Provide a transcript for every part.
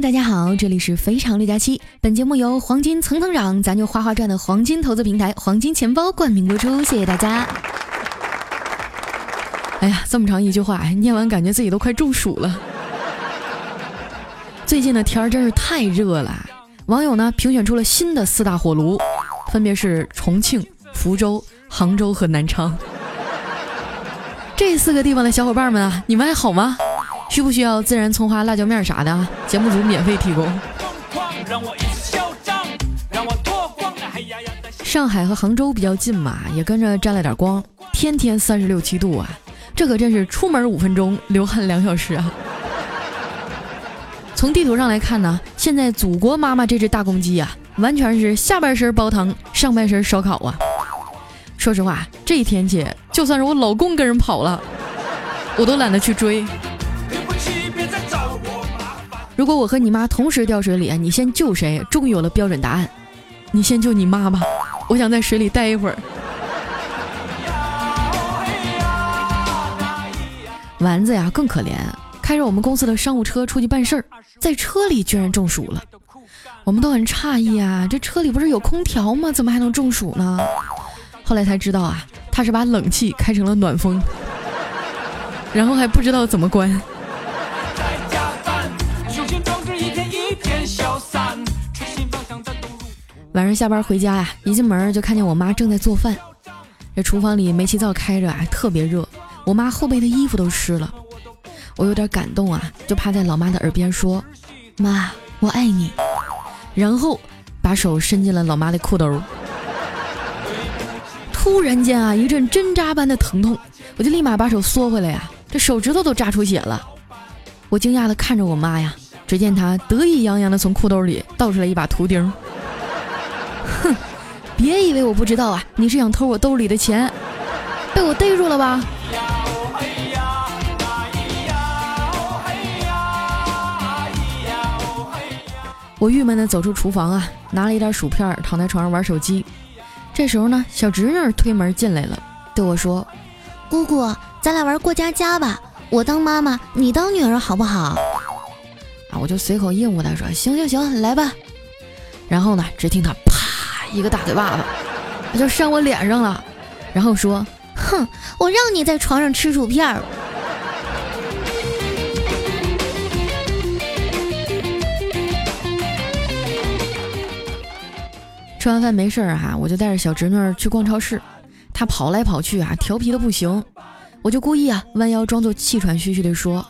大家好，这里是非常六加七。本节目由黄金层层涨，咱就花花赚的黄金投资平台黄金钱包冠名播出，谢谢大家。哎呀，这么长一句话，念完感觉自己都快中暑了。最近的天儿真是太热了，网友呢评选出了新的四大火炉，分别是重庆、福州、杭州和南昌。这四个地方的小伙伴们啊，你们还好吗？需不需要孜然、葱花、辣椒面啥的？节目组免费提供。上海和杭州比较近嘛，也跟着沾了点光，天天三十六七度啊，这可真是出门五分钟，流汗两小时啊。从地图上来看呢，现在祖国妈妈这只大公鸡啊，完全是下半身煲汤，上半身烧烤啊。说实话，这一天气就算是我老公跟人跑了，我都懒得去追。如果我和你妈同时掉水里，你先救谁？终于有了标准答案，你先救你妈吧。我想在水里待一会儿。丸子呀更可怜，开着我们公司的商务车出去办事儿，在车里居然中暑了。我们都很诧异啊，这车里不是有空调吗？怎么还能中暑呢？后来才知道啊，他是把冷气开成了暖风，然后还不知道怎么关。晚上下班回家呀，一进门就看见我妈正在做饭。这厨房里煤气灶开着啊，特别热。我妈后背的衣服都湿了，我有点感动啊，就趴在老妈的耳边说：“妈，我爱你。”然后把手伸进了老妈的裤兜。突然间啊，一阵针扎般的疼痛，我就立马把手缩回来呀，这手指头都扎出血了。我惊讶的看着我妈呀，只见她得意洋洋的从裤兜里倒出来一把图钉。别以为我不知道啊！你是想偷我兜里的钱，被我逮住了吧？我郁闷的走出厨房啊，拿了一袋薯片，躺在床上玩手机。这时候呢，小侄女推门进来了，对我说：“姑姑，咱俩玩过家家吧，我当妈妈，你当女儿，好不好？”啊，我就随口应付她说：“行行行，来吧。”然后呢，只听她。一个大嘴巴子，他就扇我脸上了，然后说：“哼，我让你在床上吃薯片儿。”吃完饭没事儿哈，我就带着小侄女去逛超市，她跑来跑去啊，调皮的不行，我就故意啊弯腰装作气喘吁吁的说：“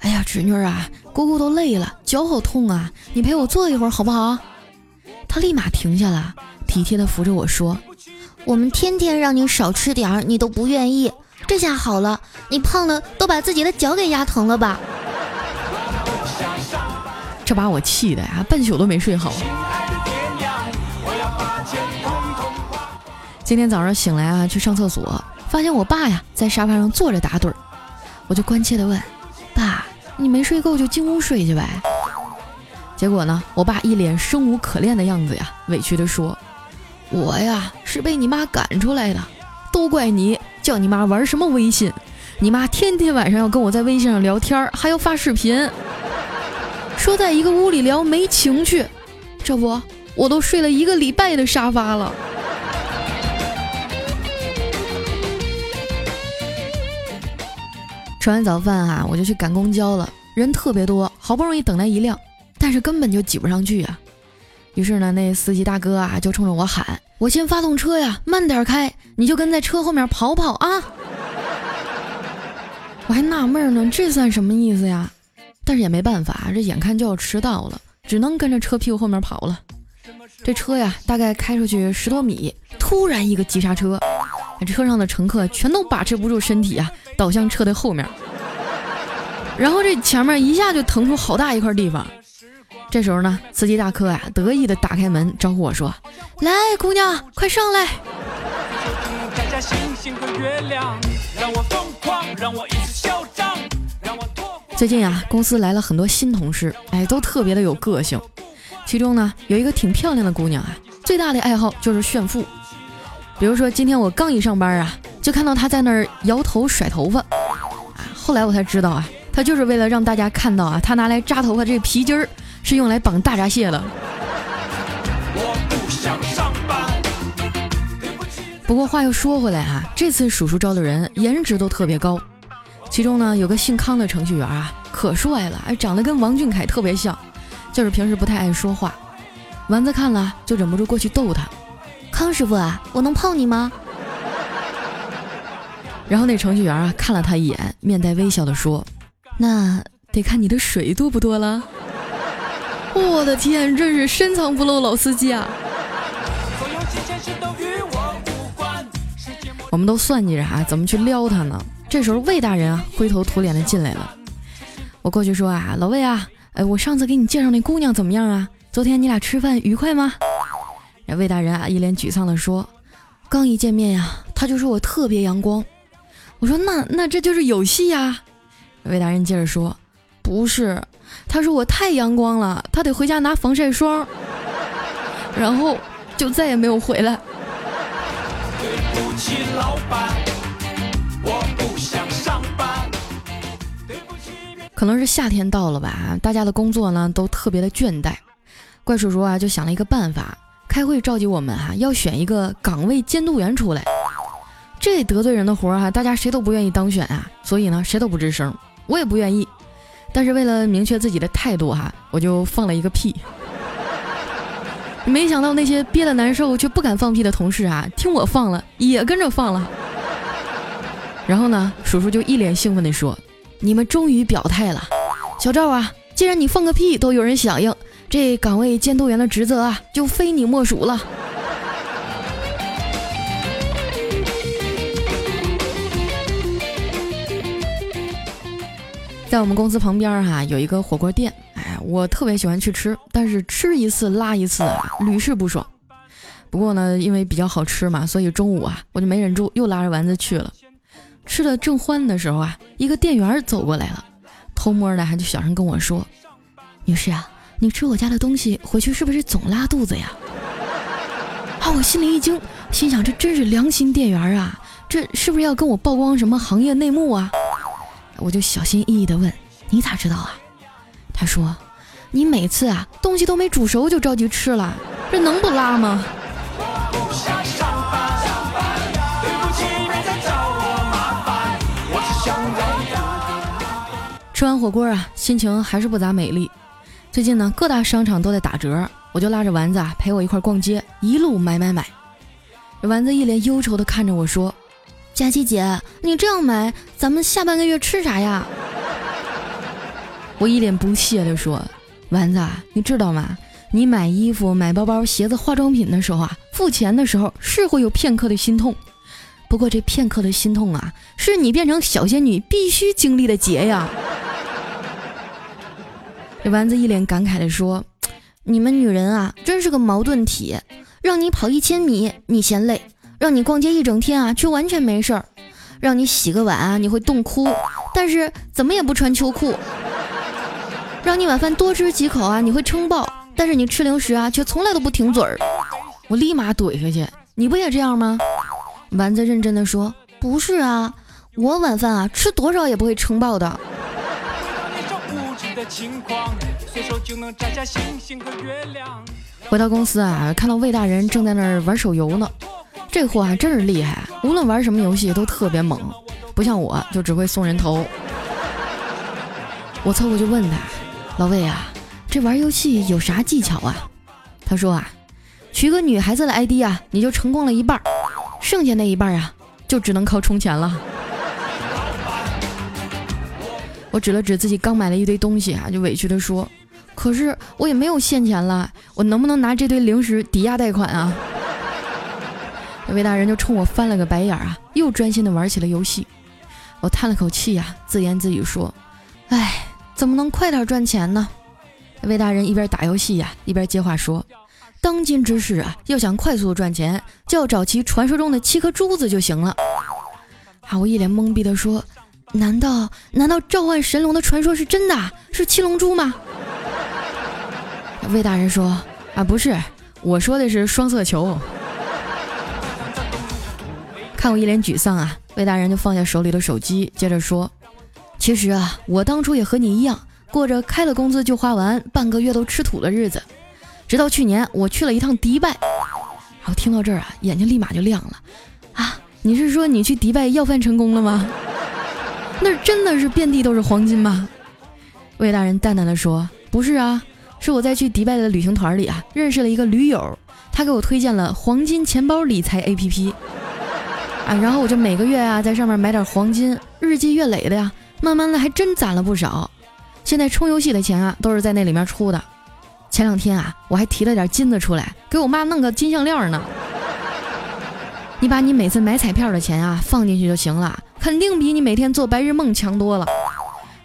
哎呀，侄女啊，姑姑都累了，脚好痛啊，你陪我坐一会儿好不好？”他立马停下了，体贴地扶着我说：“我们天天让你少吃点儿，你都不愿意。这下好了，你胖的都把自己的脚给压疼了吧？”这把我气的呀，半宿都没睡好。今天早上醒来啊，去上厕所，发现我爸呀在沙发上坐着打盹儿，我就关切地问：“爸，你没睡够就进屋睡去呗。”结果呢，我爸一脸生无可恋的样子呀，委屈地说：“我呀是被你妈赶出来的，都怪你，叫你妈玩什么微信，你妈天天晚上要跟我在微信上聊天，还要发视频，说在一个屋里聊没情趣，这不我都睡了一个礼拜的沙发了。”吃完早饭啊，我就去赶公交了，人特别多，好不容易等来一辆。但是根本就挤不上去啊！于是呢，那司机大哥啊就冲着我喊：“我先发动车呀，慢点开，你就跟在车后面跑跑啊！”我还纳闷呢，这算什么意思呀？但是也没办法，这眼看就要迟到了，只能跟着车屁股后面跑了。这车呀，大概开出去十多米，突然一个急刹车，车上的乘客全都把持不住身体啊，倒向车的后面，然后这前面一下就腾出好大一块地方。这时候呢，司机大哥呀，得意的打开门，招呼我说：“来，姑娘，快上来。”最近啊，公司来了很多新同事，哎，都特别的有个性。其中呢，有一个挺漂亮的姑娘啊，最大的爱好就是炫富。比如说，今天我刚一上班啊，就看到她在那儿摇头甩头发。啊，后来我才知道啊，她就是为了让大家看到啊，她拿来扎头发这皮筋儿。是用来绑大闸蟹的。不过话又说回来哈，这次叔叔招的人颜值都特别高，其中呢有个姓康的程序员啊，可帅了，长得跟王俊凯特别像，就是平时不太爱说话。丸子看了就忍不住过去逗他：“康师傅啊，我能泡你吗？”然后那程序员啊看了他一眼，面带微笑的说：“那得看你的水多不多了。”我的天，真是深藏不露老司机啊！我们都算计着啊，怎么去撩他呢？这时候魏大人啊灰头土脸的进来了。我过去说啊，老魏啊，哎，我上次给你介绍那姑娘怎么样啊？昨天你俩吃饭愉快吗？魏大人啊一脸沮丧的说，刚一见面呀，他就说我特别阳光。我说那那这就是有戏呀。魏大人接着说，不是，他说我太阳光了，他得回家拿防晒霜，然后就再也没有回来。老板，我不想上班。可能是夏天到了吧，大家的工作呢都特别的倦怠。怪叔叔啊就想了一个办法，开会召集我们哈，要选一个岗位监督员出来。这得罪人的活儿哈，大家谁都不愿意当选啊，所以呢谁都不吱声，我也不愿意。但是为了明确自己的态度哈，我就放了一个屁。没想到那些憋得难受却不敢放屁的同事啊，听我放了也跟着放了。然后呢，叔叔就一脸兴奋地说：“你们终于表态了，小赵啊，既然你放个屁都有人响应，这岗位监督员的职责啊，就非你莫属了。”在我们公司旁边哈，有一个火锅店。哎我特别喜欢去吃，但是吃一次拉一次，屡试不爽。不过呢，因为比较好吃嘛，所以中午啊，我就没忍住，又拉着丸子去了。吃的正欢的时候啊，一个店员走过来了，偷摸的还就小声跟我说：“女士啊，你吃我家的东西回去是不是总拉肚子呀？” 啊，我心里一惊，心想这真是良心店员啊，这是不是要跟我曝光什么行业内幕啊？我就小心翼翼的问：“你咋知道啊？”他说。你每次啊东西都没煮熟就着急吃了，这能不拉吗？吃完火锅啊，心情还是不咋美丽。最近呢，各大商场都在打折，我就拉着丸子啊陪我一块逛街，一路买买买。丸子一脸忧愁的看着我说：“佳琪姐，你这样买，咱们下半个月吃啥呀？”我一脸不屑的说。丸子，你知道吗？你买衣服、买包包、鞋子、化妆品的时候啊，付钱的时候是会有片刻的心痛。不过这片刻的心痛啊，是你变成小仙女必须经历的劫呀。这丸子一脸感慨地说：“你们女人啊，真是个矛盾体。让你跑一千米，你嫌累；让你逛街一整天啊，却完全没事儿；让你洗个碗啊，你会冻哭，但是怎么也不穿秋裤。”让你晚饭多吃几口啊，你会撑爆；但是你吃零食啊，却从来都不停嘴儿。我立马怼回去，你不也这样吗？丸子认真的说：“不是啊，我晚饭啊吃多少也不会撑爆的。”随手就能摘下星星和月亮回到公司啊，看到魏大人正在那儿玩手游呢。这货还真是厉害，无论玩什么游戏都特别猛，不像我就只会送人头。我凑过去问他。老魏啊，这玩游戏有啥技巧啊？他说啊，取个女孩子的 ID 啊，你就成功了一半，剩下那一半啊，就只能靠充钱了。我指了指自己刚买了一堆东西啊，就委屈的说，可是我也没有现钱了，我能不能拿这堆零食抵押贷款啊？魏大人就冲我翻了个白眼啊，又专心的玩起了游戏。我叹了口气呀，自言自语说，唉。怎么能快点赚钱呢？魏大人一边打游戏呀，一边接话说：“当今之事啊，要想快速赚钱，就要找齐传说中的七颗珠子就行了。”啊！我一脸懵逼的说：“难道难道召唤神龙的传说是真的？是七龙珠吗？”魏大人说：“啊，不是，我说的是双色球。”看我一脸沮丧啊，魏大人就放下手里的手机，接着说。其实啊，我当初也和你一样，过着开了工资就花完，半个月都吃土的日子。直到去年，我去了一趟迪拜，然后听到这儿啊，眼睛立马就亮了。啊，你是说你去迪拜要饭成功了吗？那真的是遍地都是黄金吗？魏大人淡淡的说：“不是啊，是我在去迪拜的旅行团里啊，认识了一个驴友，他给我推荐了黄金钱包理财 APP。啊，然后我就每个月啊在上面买点黄金，日积月累的呀，慢慢的还真攒了不少。现在充游戏的钱啊，都是在那里面出的。”前两天啊，我还提了点金子出来，给我妈弄个金项链呢。你把你每次买彩票的钱啊放进去就行了，肯定比你每天做白日梦强多了。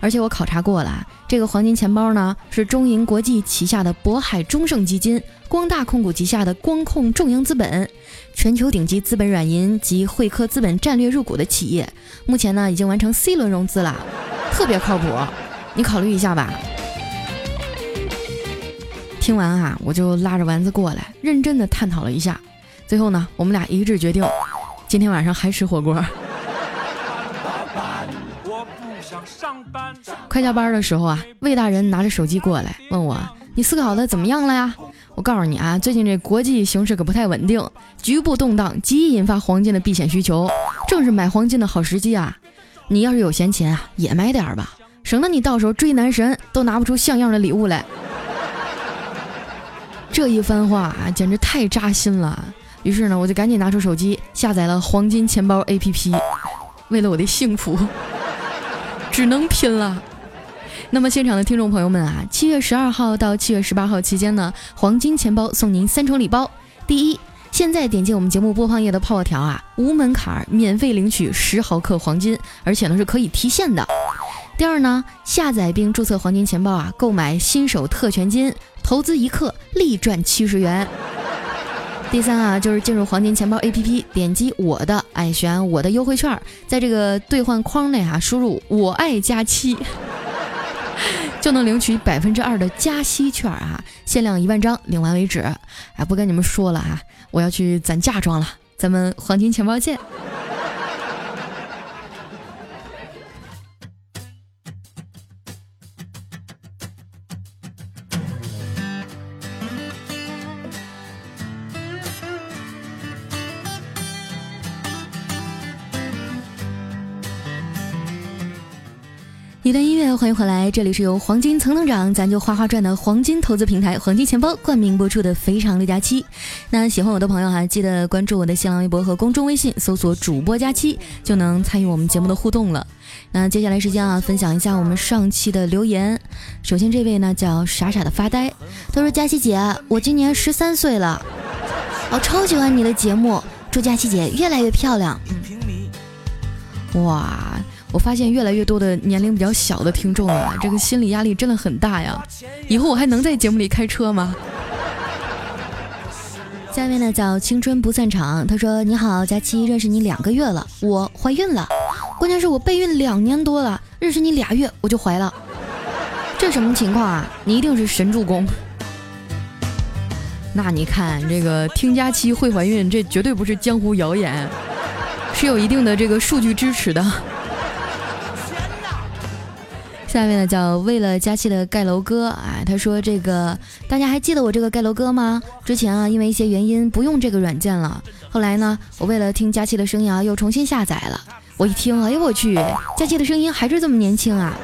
而且我考察过了，这个黄金钱包呢是中银国际旗下的渤海中盛基金、光大控股旗下的光控众盈资本，全球顶级资本软银及汇科资本战略入股的企业。目前呢已经完成 C 轮融资了，特别靠谱，你考虑一下吧。听完啊，我就拉着丸子过来，认真的探讨了一下。最后呢，我们俩一致决定，今天晚上还吃火锅。快下班的时候啊，魏大人拿着手机过来问我：“你思考的怎么样了呀？”我告诉你啊，最近这国际形势可不太稳定，局部动荡极易引发黄金的避险需求，正是买黄金的好时机啊！你要是有闲钱啊，也买点吧，省得你到时候追男神都拿不出像样的礼物来。这一番话啊，简直太扎心了。于是呢，我就赶紧拿出手机下载了黄金钱包 APP，为了我的幸福，只能拼了。那么现场的听众朋友们啊，七月十二号到七月十八号期间呢，黄金钱包送您三重礼包。第一，现在点击我们节目播放页的泡泡条啊，无门槛免费领取十毫克黄金，而且呢是可以提现的。第二呢，下载并注册黄金钱包啊，购买新手特权金，投资一克立赚七十元。第三啊，就是进入黄金钱包 APP，点击我的，哎，选我的优惠券，在这个兑换框内啊，输入我爱加七，就能领取百分之二的加息券啊，限量一万张，领完为止。哎，不跟你们说了啊，我要去攒嫁妆了，咱们黄金钱包见。一段音乐，欢迎回来，这里是由黄金层层涨，咱就花花赚的黄金投资平台黄金钱包冠名播出的《非常六加七》。那喜欢我的朋友哈，记得关注我的新浪微博和公众微信，搜索主播佳期，就能参与我们节目的互动了。那接下来时间啊，分享一下我们上期的留言。首先这位呢叫傻傻的发呆，他说：“佳期姐，我今年十三岁了，我超喜欢你的节目，祝佳期姐越来越漂亮。”哇。我发现越来越多的年龄比较小的听众啊，这个心理压力真的很大呀。以后我还能在节目里开车吗？下面呢叫青春不散场，他说：“你好，佳期，认识你两个月了，我怀孕了。关键是我备孕两年多了，认识你俩月我就怀了，这什么情况啊？你一定是神助攻。那你看这个听佳期会怀孕，这绝对不是江湖谣言，是有一定的这个数据支持的。”下面呢叫为了佳期的盖楼哥啊，他说这个大家还记得我这个盖楼哥吗？之前啊因为一些原因不用这个软件了，后来呢我为了听佳期的声音啊又重新下载了。我一听，哎呦我去，佳期的声音还是这么年轻啊！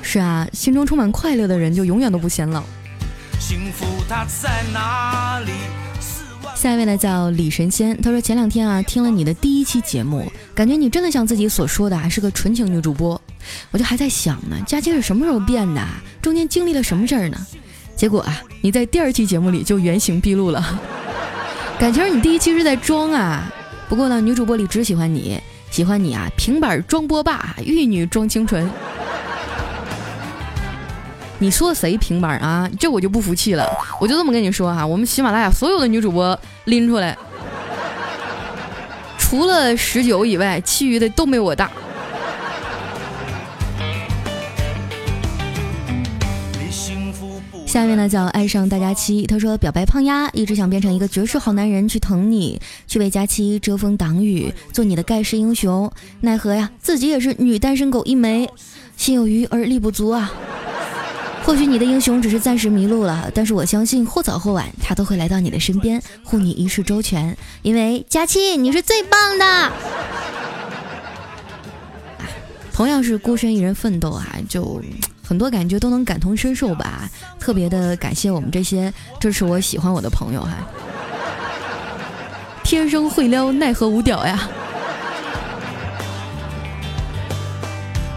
是啊，心中充满快乐的人就永远都不显老。幸福它在哪里？下一位呢叫李神仙，他说前两天啊听了你的第一期节目，感觉你真的像自己所说的啊是个纯情女主播，我就还在想呢，佳期是什么时候变的？中间经历了什么事儿呢？结果啊你在第二期节目里就原形毕露了，感情你第一期是在装啊。不过呢女主播里只喜欢你，喜欢你啊平板装波霸，玉女装清纯。你说谁平板啊？这我就不服气了。我就这么跟你说哈，我们喜马拉雅所有的女主播拎出来，除了十九以外，其余的都没我大。下面呢叫爱上大家期，他说表白胖丫一直想变成一个绝世好男人去疼你，去为佳期遮风挡雨，做你的盖世英雄，奈何呀自己也是女单身狗一枚，心有余而力不足啊。或许你的英雄只是暂时迷路了，但是我相信或早或晚他都会来到你的身边，护你一世周全，因为佳期你是最棒的。同样是孤身一人奋斗啊，就。很多感觉都能感同身受吧，特别的感谢我们这些支持我喜欢我的朋友哈。天生会撩，奈何无屌呀。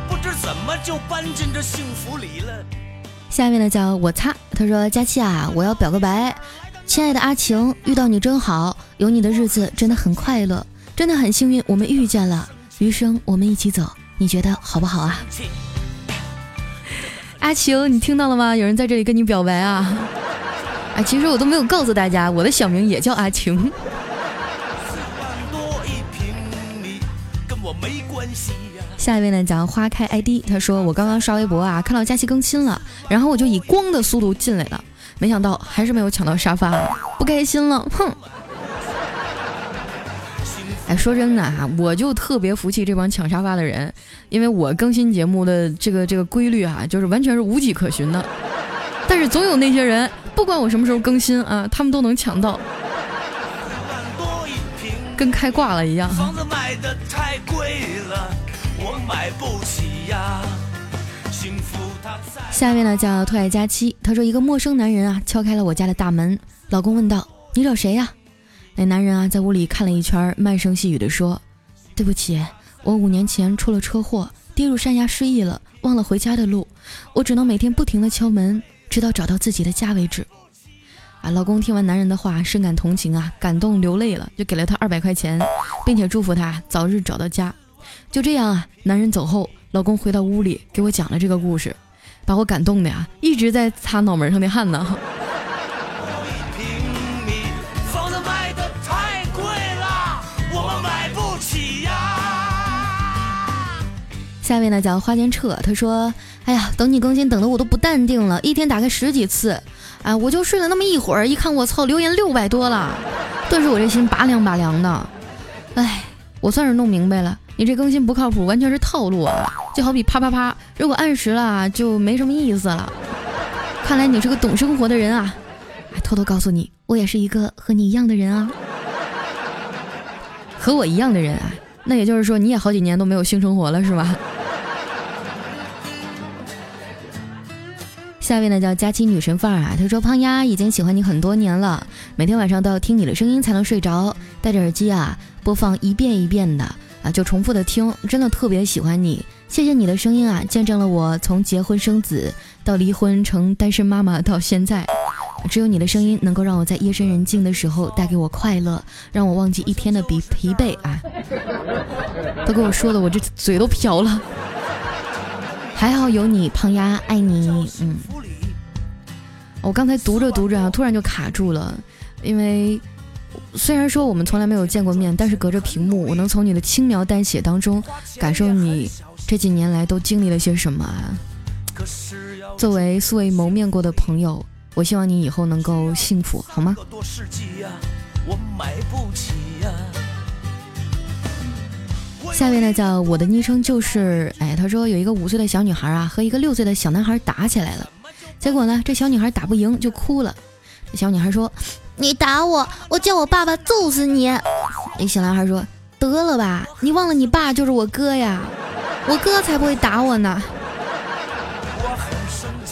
不知怎么就搬进这幸福里了。下面呢叫我擦，他说佳期啊，我要表个白，亲爱的阿晴，遇到你真好，有你的日子真的很快乐，真的很幸运我们遇见了，余生我们一起走，你觉得好不好啊？阿晴，你听到了吗？有人在这里跟你表白啊！啊，其实我都没有告诉大家，我的小名也叫阿晴。下一位呢，讲花开 ID，他说我刚刚刷微博啊，看到佳期更新了，然后我就以光的速度进来了，没想到还是没有抢到沙发，不开心了，哼。哎，说真的哈，我就特别服气这帮抢沙发的人，因为我更新节目的这个这个规律啊，就是完全是无迹可寻的。但是总有那些人，不管我什么时候更新啊，他们都能抢到，跟开挂了一样。房子买的太贵了我买不起呀。幸福它在下面呢叫特爱佳期，他说一个陌生男人啊敲开了我家的大门，老公问道：“你找谁呀？”那男人啊，在屋里看了一圈，慢声细语的说：“对不起，我五年前出了车祸，跌入山崖失忆了，忘了回家的路，我只能每天不停的敲门，直到找到自己的家为止。”啊，老公听完男人的话，深感同情啊，感动流泪了，就给了他二百块钱，并且祝福他早日找到家。就这样啊，男人走后，老公回到屋里给我讲了这个故事，把我感动的呀，一直在擦脑门上的汗呢。下面呢叫花间彻，他说：“哎呀，等你更新等的我都不淡定了，一天打开十几次，啊，我就睡了那么一会儿，一看我操，留言六百多了，顿时我这心拔凉拔凉的。哎，我算是弄明白了，你这更新不靠谱，完全是套路啊！就好比啪啪啪，如果按时了就没什么意思了。看来你是个懂生活的人啊！偷偷告诉你，我也是一个和你一样的人啊，和我一样的人啊，那也就是说你也好几年都没有性生活了是吧？”下位呢叫佳期女神范儿啊，她说胖丫已经喜欢你很多年了，每天晚上都要听你的声音才能睡着，戴着耳机啊播放一遍一遍的啊就重复的听，真的特别喜欢你，谢谢你的声音啊，见证了我从结婚生子到离婚成单身妈妈到现在，只有你的声音能够让我在夜深人静的时候带给我快乐，让我忘记一天的疲疲惫啊，都给我说的我这嘴都瓢了。还好有你，胖丫，爱你。嗯，我刚才读着读着啊，突然就卡住了，因为虽然说我们从来没有见过面，但是隔着屏幕，我能从你的轻描淡写当中感受你这几年来都经历了些什么啊。作为素未谋面过的朋友，我希望你以后能够幸福，好吗？下面呢叫我的昵称就是，哎，他说有一个五岁的小女孩啊和一个六岁的小男孩打起来了，结果呢这小女孩打不赢就哭了，小女孩说：“你打我，我叫我爸爸揍死你。”那小男孩说：“得了吧，你忘了你爸就是我哥呀，我哥才不会打我呢。”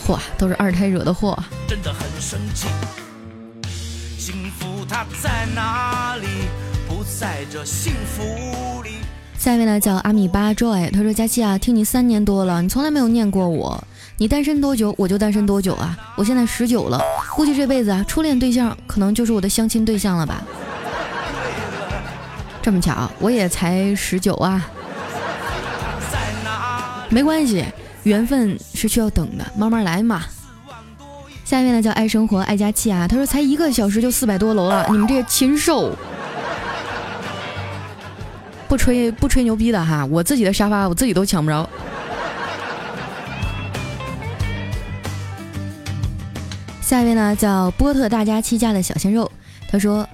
嚯，都是二胎惹的祸。真的很生气。幸福它在哪里？不在这幸福里。下一位呢叫阿米巴 Joy，他说：“佳期啊，听你三年多了，你从来没有念过我。你单身多久，我就单身多久啊。我现在十九了，估计这辈子啊，初恋对象可能就是我的相亲对象了吧。这么巧，我也才十九啊。没关系，缘分是需要等的，慢慢来嘛。下一位呢叫爱生活爱佳期啊，他说才一个小时就四百多楼了，你们这些禽兽。”不吹不吹牛逼的哈，我自己的沙发我自己都抢不着。下一位呢叫波特大家七家的小鲜肉，他说。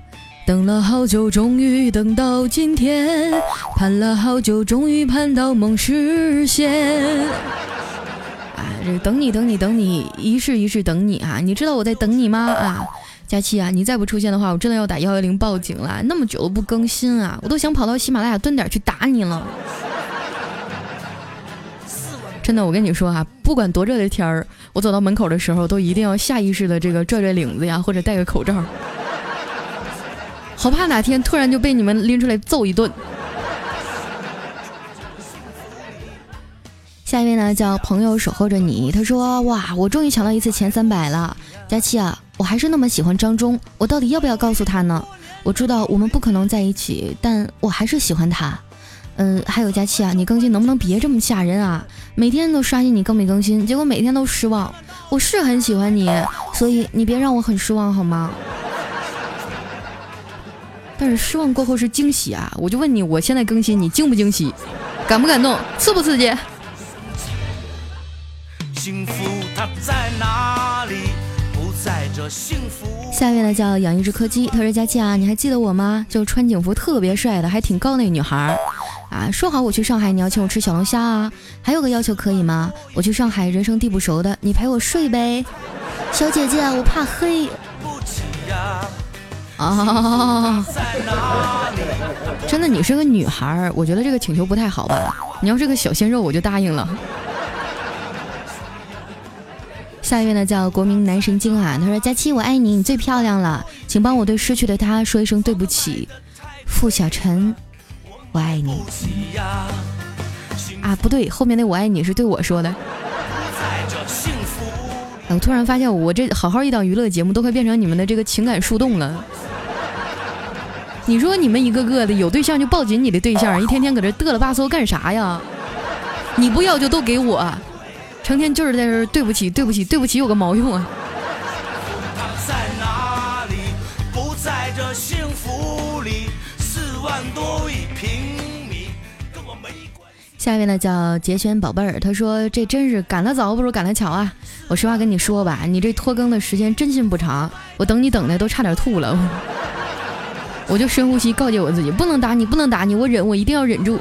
等了好久，终于等到今天；盼了好久，终于盼到梦实现。啊，这等你，等你，等你，一世一世等你啊！你知道我在等你吗？啊，佳期啊，你再不出现的话，我真的要打幺幺零报警了。那么久都不更新啊，我都想跑到喜马拉雅蹲点去打你了。真的，我跟你说啊，不管多热的天儿，我走到门口的时候，都一定要下意识的这个拽拽领子呀，或者戴个口罩。好怕哪天突然就被你们拎出来揍一顿。下一位呢，叫朋友守候着你。他说：“哇，我终于抢到一次前三百了，佳期啊，我还是那么喜欢张忠，我到底要不要告诉他呢？我知道我们不可能在一起，但我还是喜欢他。嗯，还有佳期啊，你更新能不能别这么吓人啊？每天都刷新你更没更新，结果每天都失望。我是很喜欢你，所以你别让我很失望好吗？”但是失望过后是惊喜啊！我就问你，我现在更新，你惊不惊喜？感不感动？刺不刺激？下一位呢叫养一只柯基，他说佳期啊，你还记得我吗？就穿警服特别帅的，还挺高那个女孩啊。说好我去上海，你要请我吃小龙虾啊。还有个要求可以吗？我去上海人生地不熟的，你陪我睡呗。小姐姐，我怕黑。啊！真的，你是个女孩儿，我觉得这个请求不太好吧？你要是个小鲜肉，我就答应了。下一位呢，叫国民男神经啊，他说：“佳期，我爱你，你最漂亮了，请帮我对失去的他说一声对不起。”付小晨，我爱你。啊，不对，后面那我爱你是对我说的。我突然发现，我这好好一档娱乐节目，都快变成你们的这个情感树洞了。你说你们一个个的有对象就抱紧你的对象，一天天搁这嘚了吧嗦干啥呀？你不要就都给我，成天就是在这对不起对不起对不起有个毛用啊！下一位呢叫杰轩宝贝儿，他说这真是赶得早不如赶得巧啊！我实话跟你说吧，你这拖更的时间真心不长，我等你等的都差点吐了。我就深呼吸，告诫我自己，不能打你，不能打你，我忍，我一定要忍住。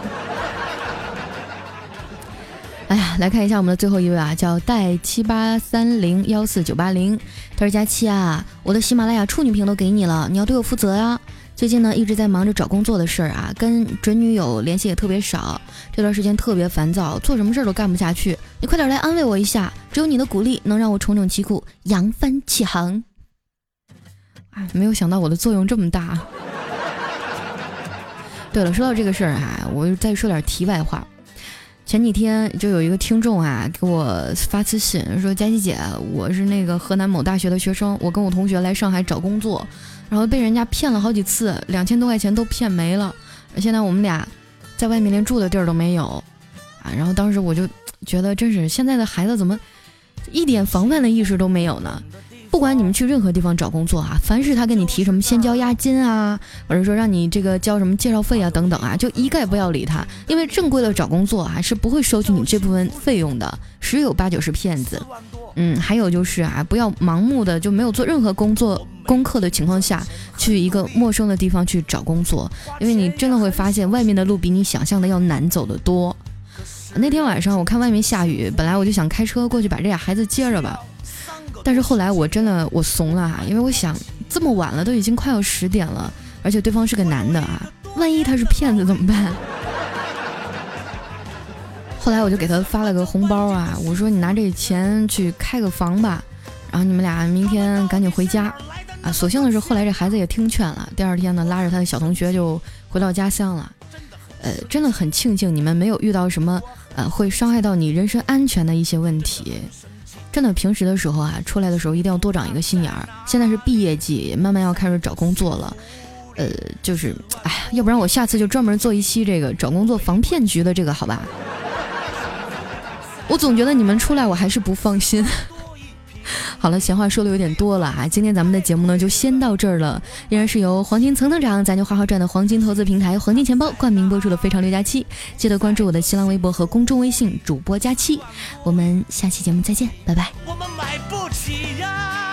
哎呀，来看一下我们的最后一位啊，叫带七八三零幺四九八零，他说佳期啊，我的喜马拉雅处女屏都给你了，你要对我负责呀。最近呢，一直在忙着找工作的事儿啊，跟准女友联系也特别少，这段时间特别烦躁，做什么事儿都干不下去。你快点来安慰我一下，只有你的鼓励能让我重整旗鼓，扬帆起航。啊，没有想到我的作用这么大。对了，说到这个事儿啊，我再说点题外话。前几天就有一个听众啊给我发私信说：“佳琪姐，我是那个河南某大学的学生，我跟我同学来上海找工作。”然后被人家骗了好几次，两千多块钱都骗没了。现在我们俩在外面连住的地儿都没有啊！然后当时我就觉得，真是现在的孩子怎么一点防范的意识都没有呢？不管你们去任何地方找工作啊，凡是他跟你提什么先交押金啊，或者说让你这个交什么介绍费啊等等啊，就一概不要理他，因为正规的找工作啊是不会收取你这部分费用的，十有八九是骗子。嗯，还有就是啊，不要盲目的就没有做任何工作功课的情况下去一个陌生的地方去找工作，因为你真的会发现外面的路比你想象的要难走得多。那天晚上我看外面下雨，本来我就想开车过去把这俩孩子接着吧。但是后来我真的我怂了哈，因为我想这么晚了都已经快要十点了，而且对方是个男的啊，万一他是骗子怎么办？后来我就给他发了个红包啊，我说你拿这钱去开个房吧，然后你们俩明天赶紧回家啊。所幸的是后来这孩子也听劝了，第二天呢拉着他的小同学就回到家乡了。呃，真的很庆幸你们没有遇到什么呃会伤害到你人身安全的一些问题。真的，平时的时候啊，出来的时候一定要多长一个心眼儿。现在是毕业季，慢慢要开始找工作了，呃，就是，哎，要不然我下次就专门做一期这个找工作防骗局的这个，好吧？我总觉得你们出来，我还是不放心。好了，闲话说的有点多了啊！今天咱们的节目呢就先到这儿了。依然是由黄金层层涨，咱就花花赚的黄金投资平台黄金钱包冠名播出的非常六加七，记得关注我的新浪微博和公众微信主播加七。我们下期节目再见，拜拜。我们买不起呀